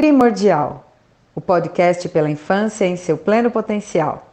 Primordial, o podcast pela infância em seu pleno potencial.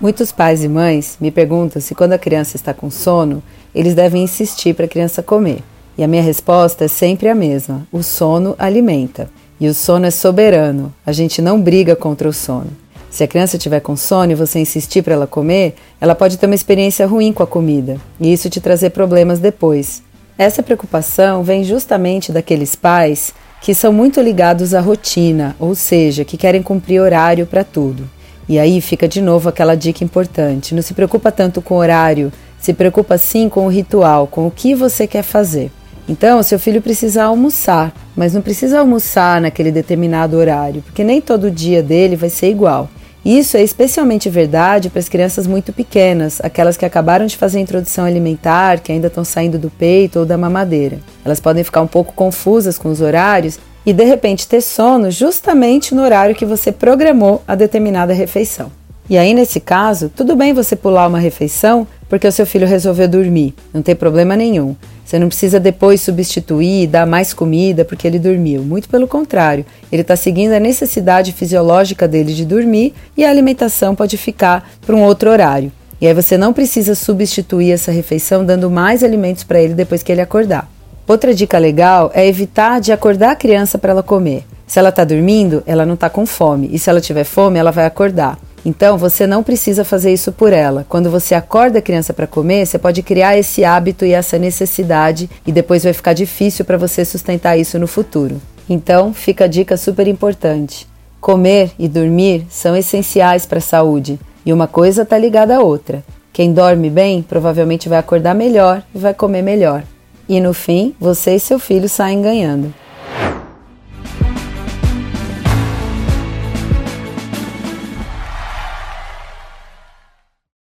Muitos pais e mães me perguntam se quando a criança está com sono, eles devem insistir para a criança comer. E a minha resposta é sempre a mesma: o sono alimenta. E o sono é soberano, a gente não briga contra o sono. Se a criança tiver com sono e você insistir para ela comer, ela pode ter uma experiência ruim com a comida e isso te trazer problemas depois. Essa preocupação vem justamente daqueles pais que são muito ligados à rotina, ou seja, que querem cumprir horário para tudo. E aí fica de novo aquela dica importante: não se preocupa tanto com o horário, se preocupa sim com o ritual, com o que você quer fazer. Então, seu filho precisa almoçar, mas não precisa almoçar naquele determinado horário, porque nem todo dia dele vai ser igual. Isso é especialmente verdade para as crianças muito pequenas, aquelas que acabaram de fazer a introdução alimentar, que ainda estão saindo do peito ou da mamadeira. Elas podem ficar um pouco confusas com os horários e de repente ter sono justamente no horário que você programou a determinada refeição. E aí, nesse caso, tudo bem você pular uma refeição porque o seu filho resolveu dormir, não tem problema nenhum. Você não precisa depois substituir, dar mais comida porque ele dormiu. Muito pelo contrário, ele está seguindo a necessidade fisiológica dele de dormir e a alimentação pode ficar para um outro horário. E aí você não precisa substituir essa refeição dando mais alimentos para ele depois que ele acordar. Outra dica legal é evitar de acordar a criança para ela comer. Se ela está dormindo, ela não está com fome, e se ela tiver fome, ela vai acordar. Então, você não precisa fazer isso por ela. Quando você acorda a criança para comer, você pode criar esse hábito e essa necessidade e depois vai ficar difícil para você sustentar isso no futuro. Então, fica a dica super importante. Comer e dormir são essenciais para a saúde e uma coisa está ligada à outra. Quem dorme bem provavelmente vai acordar melhor e vai comer melhor. E no fim, você e seu filho saem ganhando.